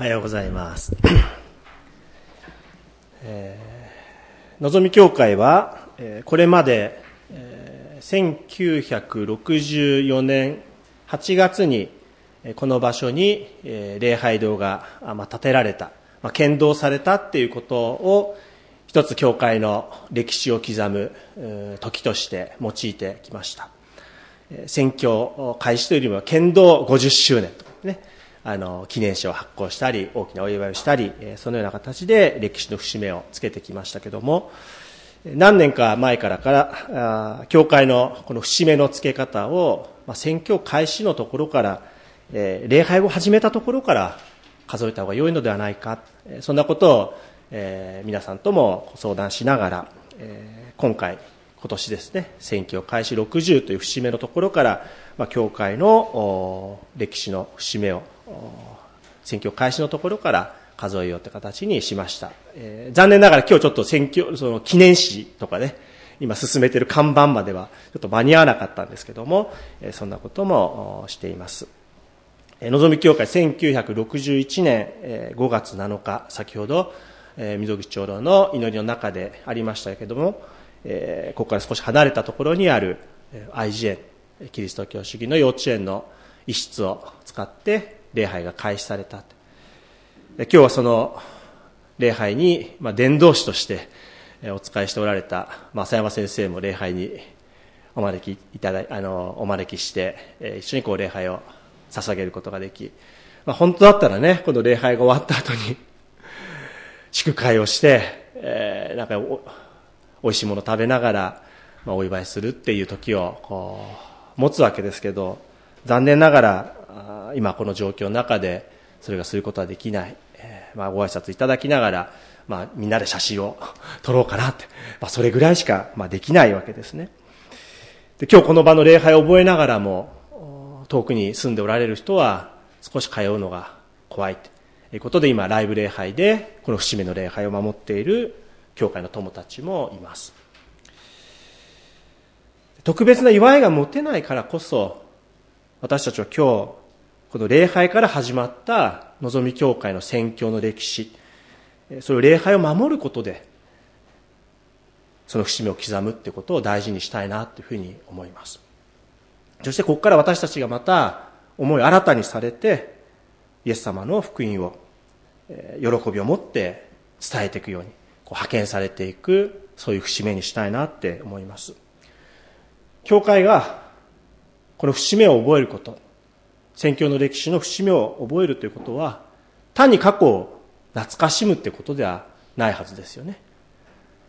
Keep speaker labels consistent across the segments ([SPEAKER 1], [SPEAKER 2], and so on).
[SPEAKER 1] おはようございます。えー、のぞみ教会は、えーこれまで、えー1964年8月に、えーこの場所に、えー礼拝堂が、あまあ、建てられた、まあ、剣道されたっていうことを、一つ教会の歴史を刻む時として用いてきました。選挙開始というよりも剣道50周年とね、あの、記念誌を発行したり、大きなお祝いをしたり、そのような形で歴史の節目をつけてきましたけども、何年か前からから、教会のこの節目のつけ方を、まあ、選挙開始のところから、えー礼拝を始めたところから数えた方が良いのではないか、そんなことを、えー皆さんとも相談しながら、えー今回、今年ですね、選挙開始60という節目のところから、まあ、教会の歴史の節目を、選挙開始のところから数えようという形にしました。えー残念ながら今日ちょっと選挙、その記念誌とかね、今進めてる看板まではちょっと間に合わなかったんですけども、えーそんなこともしています。えーのぞみ教会1961年えー5月7日、先ほど、えー溝口長老の祈りの中でありましたけども、えーここから少し離れたところにあるえー IGN、キリスト教主義の幼稚園の一室を使って礼拝が開始された。で今日はその礼拝に、まあ、伝道師としてお仕えしておられた、まあ、山先生も礼拝にお招きいただあのお招きして、一緒にこう礼拝を捧げることができ、まあ、本当だったらねこの礼拝が終わった後に 祝会をして、えーなんかお美味しいもの食べながら、まあ、お祝いするっていう時をこう持つわけですけど残念ながらあ今この状況の中でそれがすることはできない、えーまあ、ご挨拶いただきながら、まあ、みんなで写真を 撮ろうかなって、まあ、それぐらいしか、まあ、できないわけですね。で今日この場の礼拝を覚えながらも遠くに住んでおられる人は少し通うのが怖いということで今ライブ礼拝でこの節目の礼拝を守っている教会の友たちもいます。特別な祝いが持てないからこそ私たちは今日この礼拝から始まった望み教会の宣教の歴史それを礼拝を守ることでその節目を刻むってことを大事にしたいなというふうに思います。そしてここから私たちがまた思い新たにされてイエス様の福音を喜びを持って伝えていくようにこう派遣されていくそういう節目にしたいなって思います。教会がこの節目を覚えること宣教の歴史の節目を覚えるということは単に過去を懐かしむってことではないはずですよね。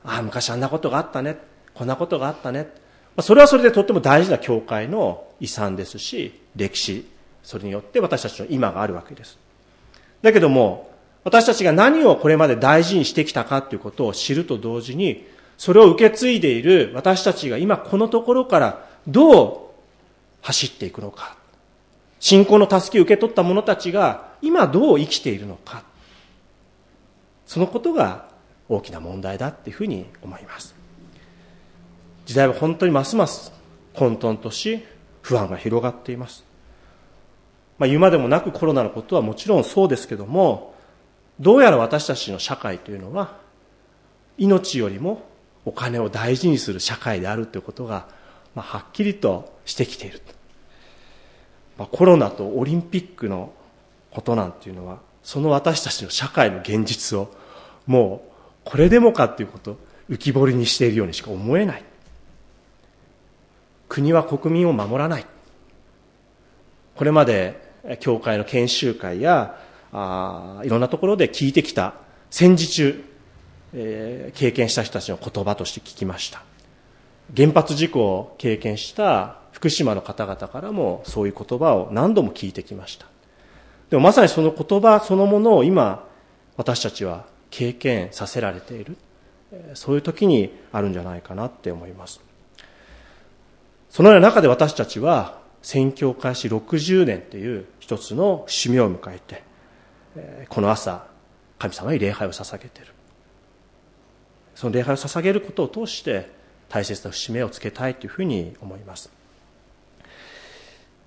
[SPEAKER 1] ああ昔あんなことがあったね。こんなことがあったね。まそれはそれでとっても大事な教会の遺産ですし歴史。それによって私たちの今があるわけです。だけども私たちが何をこれまで大事にしてきたかということを知ると同時にそれを受け継いでいる私たちが今このところからどう走っていくのか。信仰の助けを受け取った者たちが今どう生きているのか。そのことが大きな問題だっていうふうに思います。時代は本当にますます混沌とし不安が広がっています。まあ、言うまでもなくコロナのことはもちろんそうですけどもどうやら私たちの社会というのは命よりもお金を大事にする社会であるということが、まあ、はっきりとしてきている、コロナとオリンピックのことなんていうのはその私たちの社会の現実をもうこれでもかということを浮き彫りにしているようにしか思えない。国は国民を守らない。これまで教会の研修会やあいろんなところで聞いてきた戦時中、えー経験した人たちの言葉として聞きました。原発事故を経験した福島の方々からもそういう言葉を何度も聞いてきましたでもまさにその言葉そのものを今私たちは経験させられているそういう時にあるんじゃないかなって思いますそのような中で私たちは宣教開始60年という一つの節目を迎えて、この朝、神様に礼拝を捧げている。その礼拝を捧げることを通して大切な節目をつけたいというふうに思います。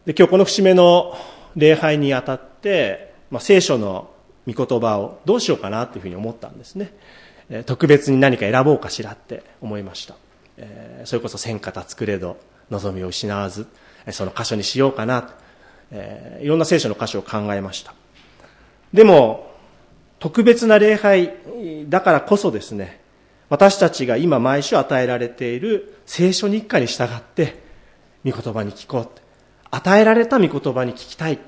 [SPEAKER 1] で今日この節目の礼拝にあたって、まあ、聖書の御言葉をどうしようかなというふうに思ったんですね。特別に何か選ぼうかしらって思いました。それこそ千型作れど望みを失わず、その箇所にしようかなと、いろんな聖書の箇所を考えました。でも、特別な礼拝だからこそですね、私たちが今毎週与えられている聖書日課に従って、御言葉に聞こう。与えられた御言葉に聞きたい。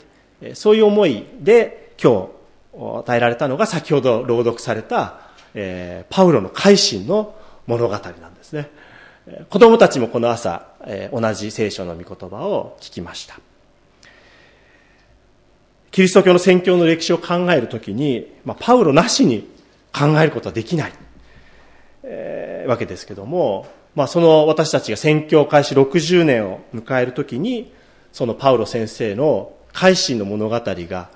[SPEAKER 1] そういう思いで今日与えられたのが先ほど朗読された、えー、パウロの改心の物語なんですね。子供たちもこの朝、えー、同じ聖書の御言葉を聞きました。キリスト教の宣教の歴史を考えるときに、まあ、パウロなしに考えることはできない、えー、わけですけども、まあ、その私たちが宣教開始60年を迎えるときに、そのパウロ先生の改心の物語が、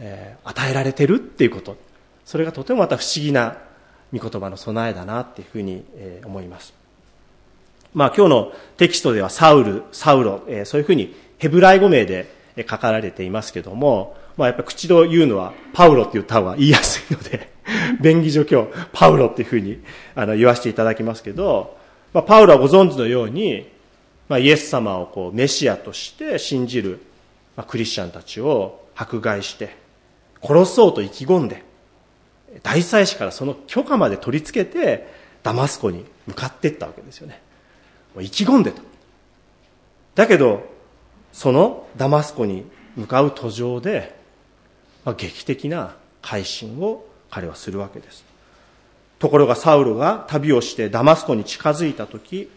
[SPEAKER 1] えー、与えられてるっていうこと、それがとてもまた不思議な御言葉の備えだなっていうふうに、えー、思います。まあ今日のテキストではサウル、サウロ、えー、そういうふうにヘブライ語名で書かれていますけども、まあやっぱ口で言うのはパウロって言った方が言いやすいので、便宜上今日パウロっていうふうにあの言わせていただきますけど、まあパウロはご存知のように、まあイエス様をこうメシアとして信じる、まあ、クリスチャンたちを迫害して、殺そうと意気込んで、大祭司からその許可まで取り付けて、ダマスコに向かっていったわけですよね。もう意気込んでた。だけど、そのダマスコに向かう途上で、まあ、劇的な改心を彼はするわけです。ところがサウルが旅をしてダマスコに近づいた時、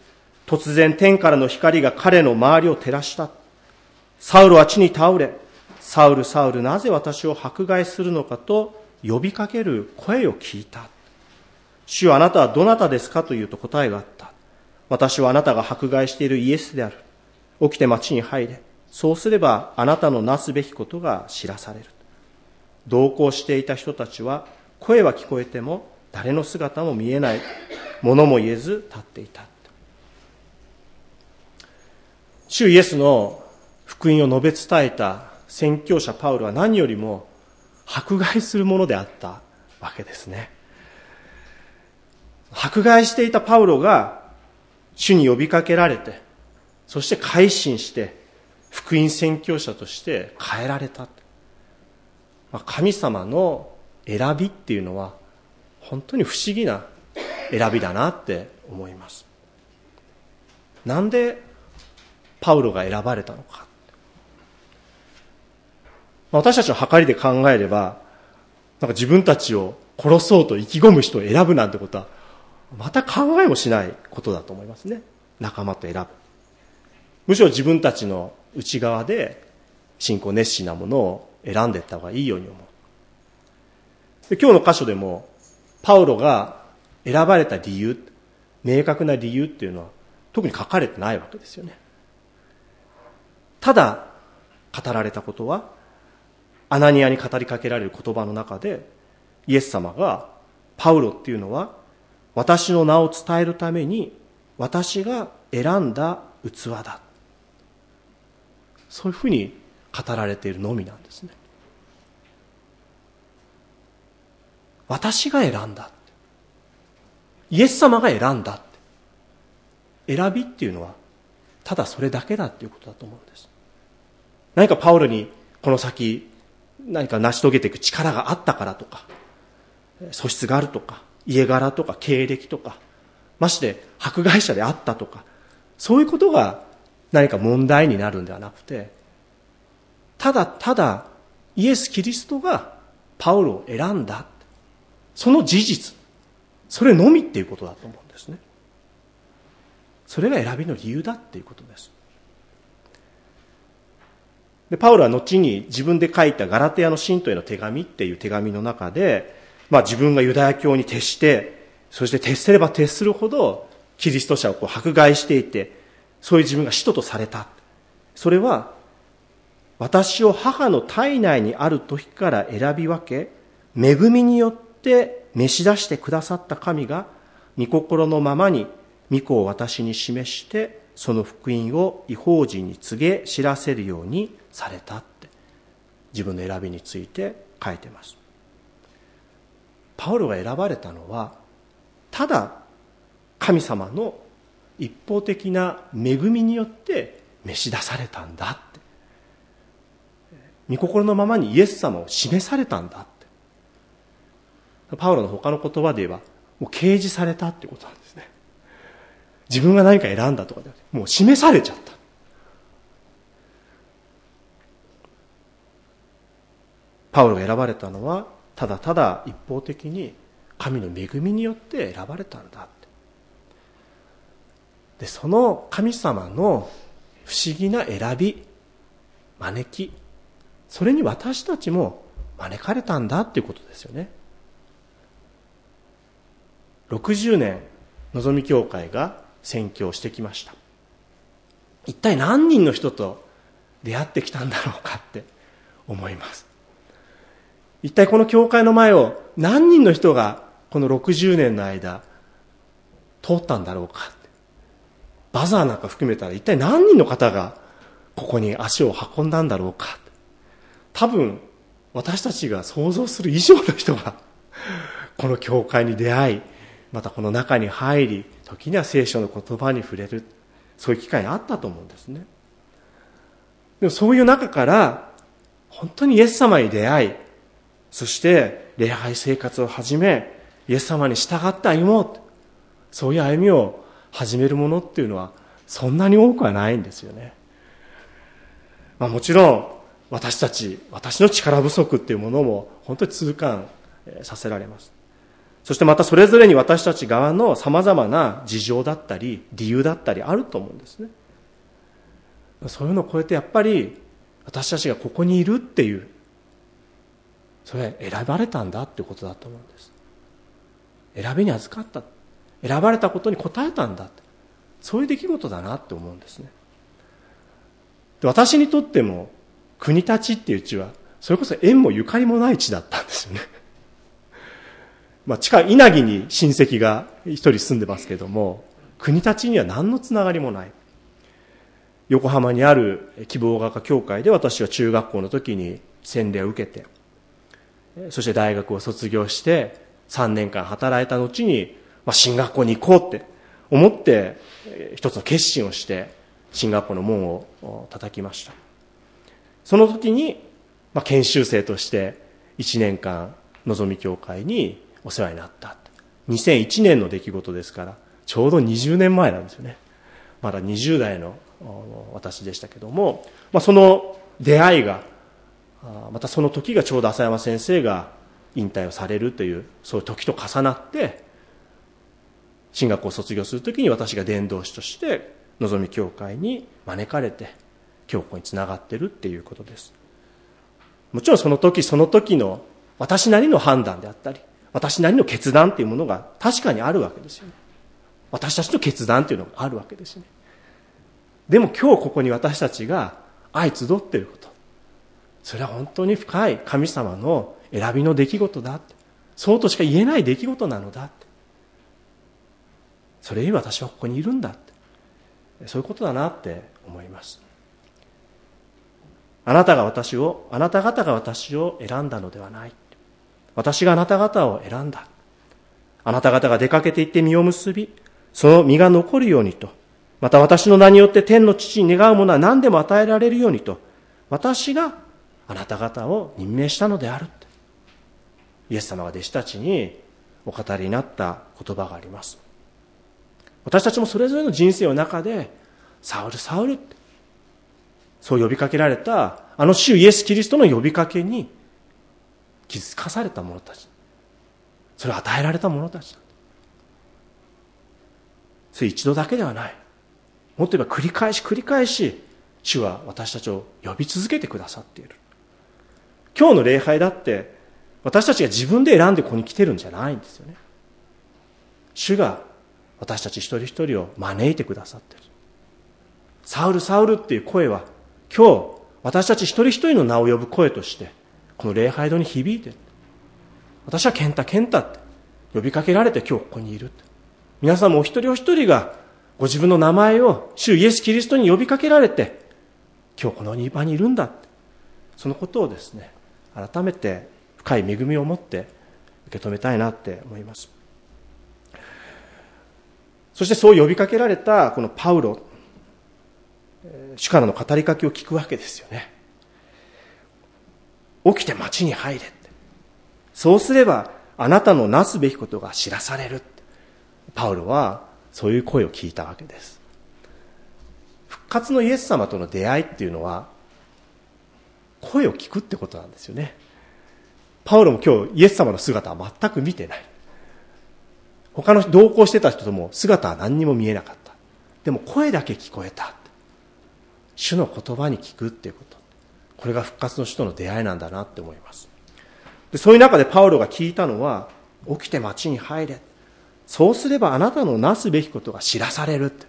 [SPEAKER 1] 突然天からの光が彼の周りを照らした。サウルは地に倒れ、サウル、サウル、なぜ私を迫害するのかと呼びかける声を聞いた。主はあなたはどなたですかというと答えがあった。私はあなたが迫害しているイエスである。起きて町に入れ。そうすればあなたのなすべきことが知らされる。同行していた人たちは声は聞こえても誰の姿も見えない。物も言えず立っていた。主イエスの福音を述べ伝えた宣教者パウロは何よりも迫害するものであったわけですね。迫害していたパウロが主に呼びかけられて、そして改心して福音宣教者として変えられた。まあ神様の選びっていうのは本当に不思議な選びだなって思います。なんでパウロが選ばれたのか。私たちの計りで考えれば、なんか自分たちを殺そうと意気込む人を選ぶなんてことは、また考えもしないことだと思いますね。仲間と選ぶ。むしろ自分たちの内側で信仰熱心なものを選んでいった方がいいように思う。で今日の箇所でも、パウロが選ばれた理由、明確な理由っていうのは特に書かれてないわけですよね。ただ語られたことは、アナニアに語りかけられる言葉の中で、イエス様が、パウロっていうのは、私の名を伝えるために、私が選んだ器だ。そういうふうに語られているのみなんですね。私が選んだ。イエス様が選んだ。選びっていうのは、ただそれだけだっていうことだと思うんです。何かパウロにこの先何か成し遂げていく力があったからとか、素質があるとか、家柄とか経歴とか、まして迫害者であったとか、そういうことが何か問題になるんではなくて、ただただイエス・キリストがパウロを選んだ。その事実。それのみっていうことだと思うんですね。それが選びの理由だっていうことです。で、パウロは後に自分で書いたガラテヤの信徒への手紙っていう手紙の中で、まあ自分がユダヤ教に徹して、そして徹せれば徹するほど、キリスト者をこう迫害していて、そういう自分が使徒とされた。それは、私を母の体内にある時から選び分け、恵みによって召し出してくださった神が、御心のままに御子を私に示して、その福音を違法人に告げ知らせるようにされたって自分の選びについて書いてます。パウロが選ばれたのはただ神様の一方的な恵みによって召し出されたんだって。御心のままにイエス様を示されたんだって。パウロの他の言葉で言えばもう掲示されたってことなんですね。自分が何か選んだとかでもう示されちゃった。パウロが選ばれたのはただただ一方的に神の恵みによって選ばれたんだでその神様の不思議な選び招きそれに私たちも招かれたんだっていうことですよね。60年のぞみ教会が宣教してきました。一体何人の人と出会ってきたんだろうかって思います。一体この教会の前を何人の人がこの60年の間通ったんだろうかバザーなんか含めたら一体何人の方がここに足を運んだんだろうか多分私たちが想像する以上の人がこの教会に出会いまたこの中に入り時には聖書の言葉に触れるそういう機会があったと思うんですねでもそういう中から本当にイエス様に出会いそして礼拝生活を始めイエス様に従って歩もうそういう歩みを始めるものっていうのはそんなに多くはないんですよね。まあ、もちろん私たち、私の力不足っていうものも本当に痛感させられます。そしてまたそれぞれに私たち側の様々な事情だったり理由だったりあると思うんですね。そういうのを超えてやっぱり私たちがここにいるっていう、それ選ばれたんだっていうことだと思うんです。選びに預かった。選ばれたことに応えたんだそういう出来事だなって思うんですねで私にとっても国立っていう地はそれこそ縁もゆかりもない地だったんですよねまあ近い稲城に親戚が一人住んでますけども国立には何のつながりもない。横浜にある希望画家協会で私は中学校の時に洗礼を受けてそして大学を卒業して3年間働いた後にまあ、進学校に行こうって思って一つの決心をして進学校の門を叩きました。その時に、まあ、研修生として1年間のぞみ教会にお世話になった。2001年の出来事ですからちょうど20年前なんですよね。まだ20代の私でしたけども、まあ、その出会いがまたその時がちょうど浅山先生が引退をされるというそういう時と重なって進学を卒業するときに私が伝道師としてのぞみ教会に招かれて教皇につながってるっていうことです。もちろんその時その時の私なりの判断であったり私なりの決断っていうものが確かにあるわけですよね。私たちの決断っていうのがあるわけですね。でも今日ここに私たちが相集っていること。それは本当に深い神様の選びの出来事だそうとしか言えない出来事なのだそれに私はここにいるんだそういうことだなって思います。あなたが私をあなた方が私を選んだのではない。私があなた方を選んだ。あなた方が出かけていって実を結びその実が残るようにと。また私の名によって天の父に願うものは何でも与えられるようにと。私があなた方を任命したのであるイエス様が弟子たちにお語りになった言葉があります。私たちもそれぞれの人生の中で、サウル、サウルって、そう呼びかけられた、あの主イエス・キリストの呼びかけに気づかされた者たち。それを与えられた者たちそれ一度だけではない。もっと言えば繰り返し繰り返し、主は私たちを呼び続けてくださっている。今日の礼拝だって、私たちが自分で選んでここに来てるんじゃないんですよね。主が私たち一人一人を招いてくださっている。サウル、サウルっていう声は、今日、私たち一人一人の名を呼ぶ声として、この礼拝堂に響いて。私は健太、健太って呼びかけられて今日ここにいる。皆さんもお一人お一人がご自分の名前を主イエス・キリストに呼びかけられて、今日この場にいるんだ。そのことをですね、改めて深い恵みを持って受け止めたいなって思います。そしてそう呼びかけられたこのパウロ、主からの語りかけを聞くわけですよね。起きて町に入れ。そうすればあなたのなすべきことが知らされる。パウロはそういう声を聞いたわけです。復活のイエス様との出会いっていうのは声を聞くってことなんですよね。パウロも今日イエス様の姿は全く見てない。他の同行してた人とも姿は何にも見えなかった。でも声だけ聞こえた。主の言葉に聞くっていうこと。これが復活の人との出会いなんだなって思います。でそういう中でパウロが聞いたのは、起きて町に入れ。そうすればあなたのなすべきことが知らされるって。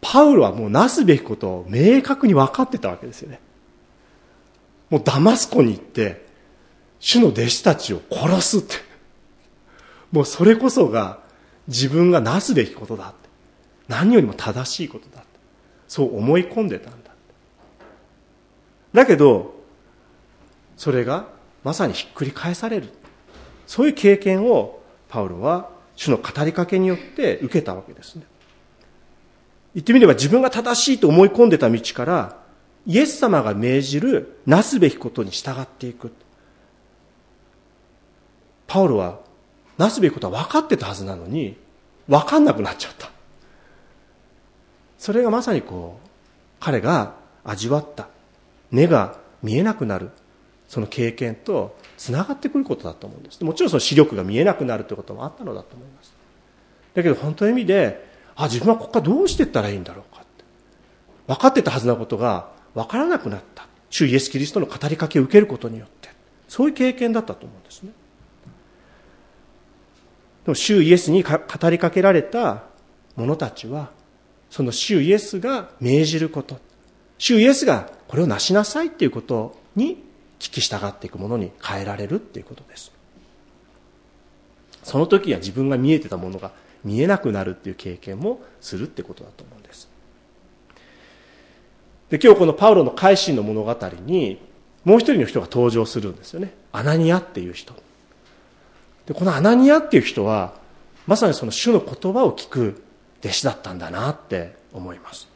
[SPEAKER 1] パウロはもうなすべきことを明確に分かってたわけですよね。もうダマスコに行って、主の弟子たちを殺すって。もうそれこそが自分がなすべきことだって。何よりも正しいことだって。そう思い込んでたんだ。けど、それがまさにひっくり返される。そういう経験をパウロは主の語りかけによって受けたわけですね。言ってみれば自分が正しいと思い込んでた道からイエス様が命じるなすべきことに従っていく。パウロはなすべきことは分かってたはずなのに、分かんなくなっちゃった。それがまさにこう、彼が味わった、目が見えなくなる、その経験と繋がってくることだと思うんです。もちろんその視力が見えなくなるということもあったのだと思います。だけど本当の意味で、あ、自分はここからどうしていったらいいんだろうかって。分かってたはずなことが分からなくなった。主イエス・キリストの語りかけを受けることによって。そういう経験だったと思うんですね。でも、主イエスに語りかけられた者たちは、その主イエスが命じること、主イエスがこれをなしなさいっていうことに聞き従っていくものに変えられるっていうことです。その時は自分が見えてたものが見えなくなるっていう経験もするってことだと思うんです。で、今日このパウロの改心の物語に、もう一人の人が登場するんですよね。アナニアっていう人。で、このアナニアっていう人は、まさにその主の言葉を聞く弟子だったんだなって思います。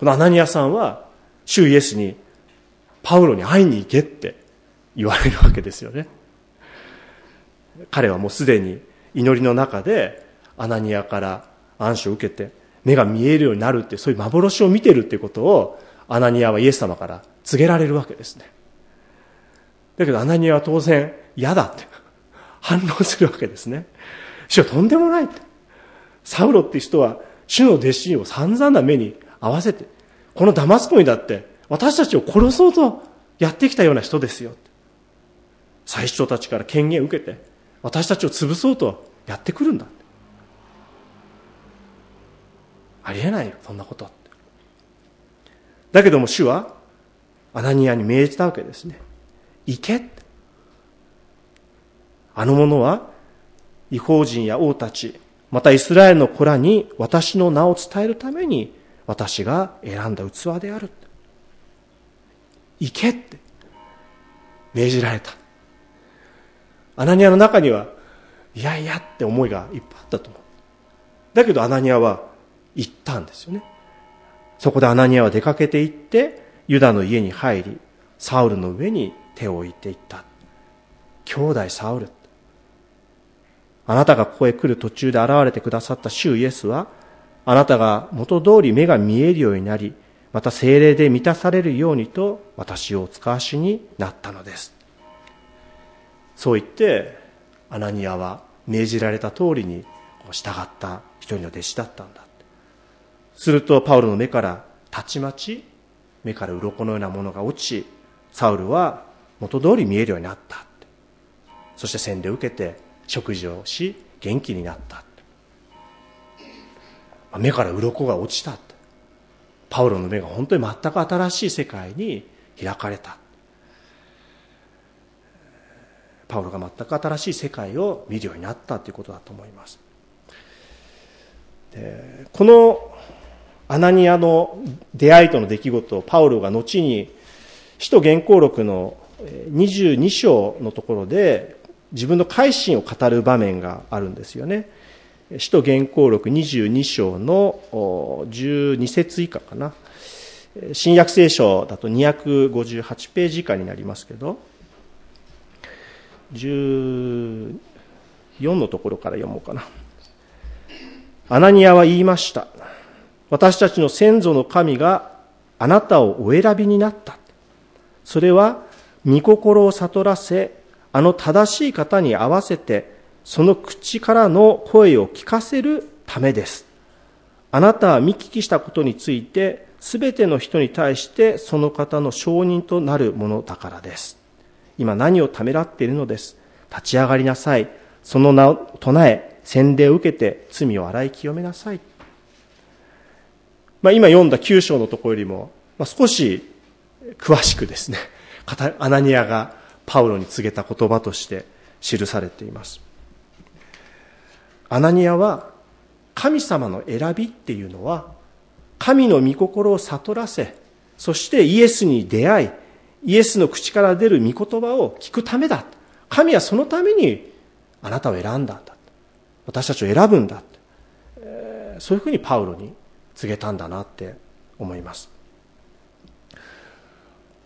[SPEAKER 1] このアナニアさんは、主イエスに、パウロに会いに行けって言われるわけですよね。彼はもうすでに祈りの中で、アナニアから暗視を受けて、目が見えるようになるってそういう幻を見てるっていうことをアナニアはイエス様から告げられるわけですね。だけどアナニアは当然嫌だって反応するわけですね。主はとんでもないって。サウロっていう人は主の弟子を散々な目に合わせてこのダマスコにだって私たちを殺そうとやってきたような人ですよ最初たちから権限を受けて私たちを潰そうとやってくるんだありえないよ、そんなこと。だけども主は、アナニアに命じたわけですね。行け。あの者は、違法人や王たち、またイスラエルの子らに私の名を伝えるために、私が選んだ器である。行けって命じられた。アナニアの中には、いやいやって思いがいっぱいあったと思う。だけどアナニアは、行ったんですよね。そこでアナニアは出かけて行って、ユダの家に入り、サウルの上に手を置いていった。兄弟サウル。あなたがここへ来る途中で現れてくださった主イエスは、あなたが元通り目が見えるようになり、また精霊で満たされるようにと私をお使わしになったのです。そう言って、アナニアは命じられた通りに従った一人の弟子だったんだ。するとパウロの目からたちまち目から鱗のようなものが落ちサウルは元通り見えるようになったそして洗礼を受けて食事をし元気になった目から鱗が落ちた。パウロの目が本当に全く新しい世界に開かれた。パウロが全く新しい世界を見るようになったということだと思います。このアナニアの出会いとの出来事をパウロが後に使徒原稿録の22章のところで自分の改心を語る場面があるんですよね。使徒原稿録22章の12節以下かな。新約聖書だと258ページ以下になりますけど、14のところから読もうかな。アナニアは言いました。私たちの先祖の神があなたをお選びになった。それは、御心を悟らせ、あの正しい方に合わせて、その口からの声を聞かせるためです。あなたは見聞きしたことについて、すべての人に対してその方の証人となるものだからです。今何をためらっているのです。立ち上がりなさい。その名を唱え、洗礼を受けて罪を洗い清めなさい。まあ、今読んだ9章のところよりも、まあ、少し詳しくですね、アナニアがパウロに告げた言葉として記されています。アナニアは神様の選びっていうのは神の御心を悟らせ、そしてイエスに出会い、イエスの口から出る御言葉を聞くためだ。神はそのためにあなたを選んだんだ。私たちを選ぶんだ。そういうふうにパウロに告げたんだなって思います。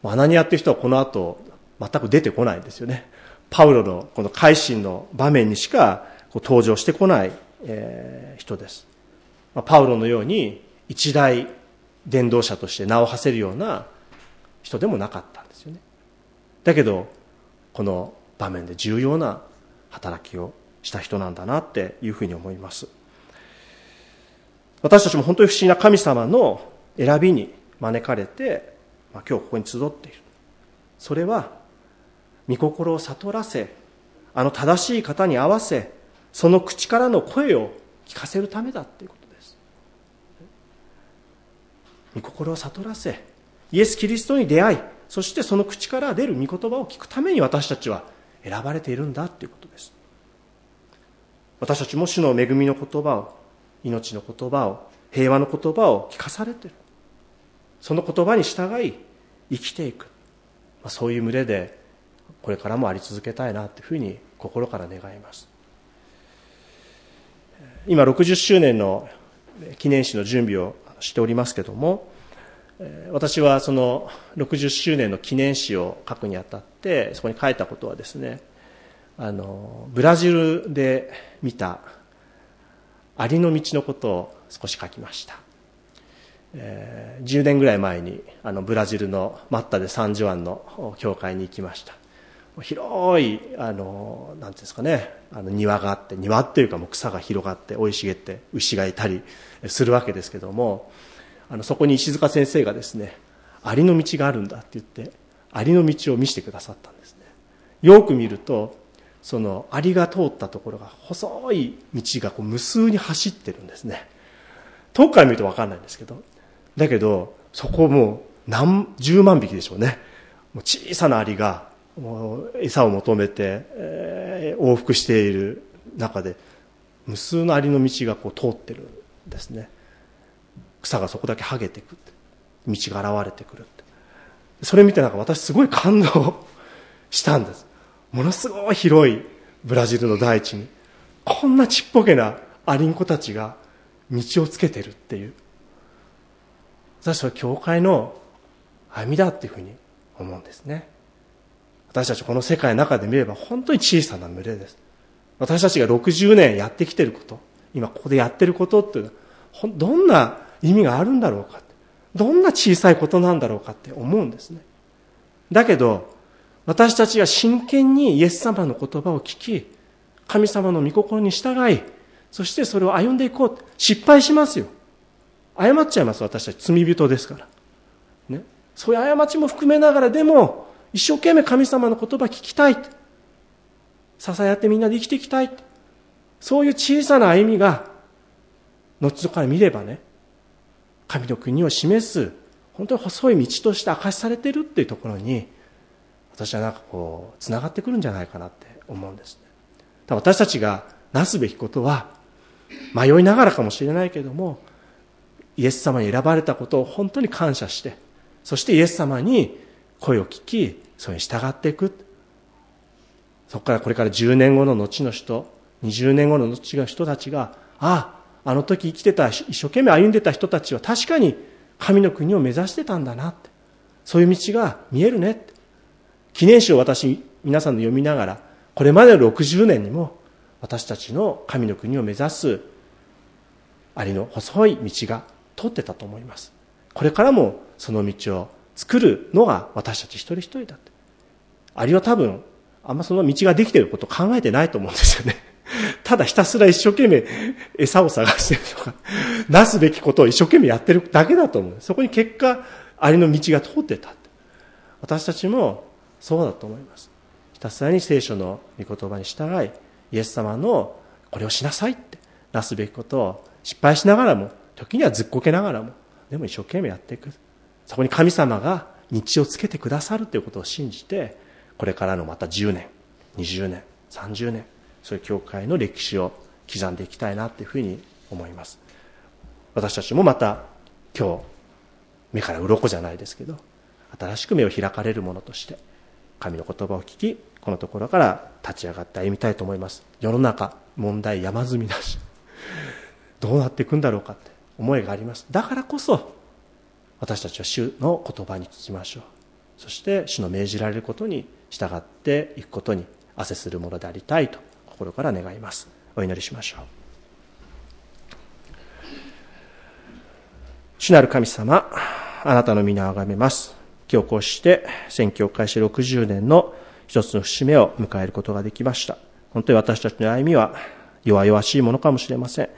[SPEAKER 1] アナニアっていう人はこの後全く出てこないんですよね。パウロのこの改心の場面にしか登場してこない、人です。パウロのように一大伝道者として名を馳せるような人でもなかったんですよね。だけどこの場面で重要な働きをした人なんだなっていうふうに思います。私たちも本当に不思議な神様の選びに招かれて、まあ、今日ここに集っている。それは御心を悟らせあの正しい方に合わせその口からの声を聞かせるためだっていうことです。御心を悟らせイエス・キリストに出会いそしてその口から出る御言葉を聞くために私たちは選ばれているんだということです。私たちも主の恵みの言葉を命の言葉を平和の言葉を聞かされている。その言葉に従い生きていく。まあそういう群れでこれからもあり続けたいなというふうに心から願います。今60周年の記念誌の準備をしておりますけれども私はその60周年の記念誌を書くにあたってそこに書いたことはですねあのブラジルで見たアリの道のことを少し書きました、えー、10年ぐらい前にあのブラジルのマッタでサンジュアンの教会に行きました。広いあのなんていうんですかね。あの庭があって庭っていうかもう草が広がって生い茂って牛がいたりするわけですけどもあのそこに石塚先生がですねアリの道があるんだって言ってアリの道を見せてくださったんですね。よく見るとそのアリが通ったところが細い道がこう無数に走ってるんですね。遠くから見ると分かんないんですけどだけどそこもう何十万匹でしょうね。もう小さなアリが餌を求めて、えー、往復している中で無数のアリの道がこう通ってるんですね。草がそこだけ剥げていく道が現れてくるそれ見てなんか私すごい感動したんです。ものすごい広いブラジルの大地にこんなちっぽけなアリンコたちが道をつけてるっていう。私は教会の歩みだっていうふうに思うんですね。私たちこの世界の中で見れば本当に小さな群れです。私たちが60年やってきてること、今ここでやってることっていうのは、どんな意味があるんだろうか。どんな小さいことなんだろうかって思うんですね。だけど、私たちが真剣にイエス様の言葉を聞き、神様の御心に従い、そしてそれを歩んでいこう。失敗しますよ。謝っちゃいます、私たち。罪人ですから。ね。そういう過ちも含めながらでも、一生懸命神様の言葉聞きたい。支え合ってみんなで生きていきたい。そういう小さな歩みが、後から見ればね、神の国を示す、本当に細い道として明かしされているっていうところに、私はなんかこう、繋がってくるんじゃないかなって思うんですね。だ私たちがなすべきことは、迷いながらかもしれないけども、イエス様に選ばれたことを本当に感謝して、そしてイエス様に声を聞きそれに従っていく。そこからこれから10年後の後の人20年後の後の人たちがあああの時生きてた一生懸命歩んでた人たちは確かに神の国を目指してたんだなって。そういう道が見えるねって。記念誌を私皆さんの読みながらこれまでの60年にも私たちの神の国を目指すありの細い道が通ってたと思います。これからもその道を作るのが私たち一人一人だって。ありは多分あんまその道ができてることを考えてないと思うんですよね。ただひたすら一生懸命餌を探してるとかなすべきことを一生懸命やってるだけだと思う。そこに結果ありの道が通ってたって。私たちもそうだと思います。ひたすらに聖書の御言葉に従いイエス様のこれをしなさいって。なすべきことを失敗しながらも時にはずっこけながらもでも一生懸命やっていく。そこに神様が道をつけてくださるということを信じてこれからのまた10年20年30年そういう教会の歴史を刻んでいきたいなというふうに思います。私たちもまた今日目から鱗じゃないですけど新しく目を開かれるものとして神の言葉を聞きこのところから立ち上がって歩みたいと思います。世の中問題山積みだし。どうなっていくんだろうかって思いがあります。だからこそ私たちは主の言葉に聞きましょう。そして主の命じられることに従っていくことに汗するものでありたいと心から願います。お祈りしましょう。主なる神様あなたの皆をあがめます。今日こうして選挙開始60年の一つの節目を迎えることができました。本当に私たちの歩みは弱々しいものかもしれません。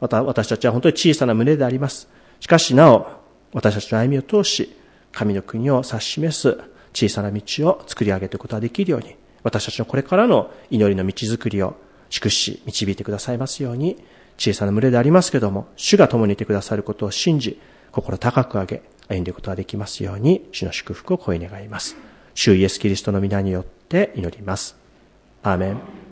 [SPEAKER 1] また私たちは本当に小さな胸であります。しかしなお私たちの歩みを通し、神の国を指し示す小さな道を作り上げていくことができるように、私たちのこれからの祈りの道づくりを祝し、導いてくださいますように、小さな群れでありますけども、主が共にいてくださることを信じ、心高く上げ、歩んでいくことができますように、主の祝福を声願います。主イエスキリストの皆によって祈ります。アーメン。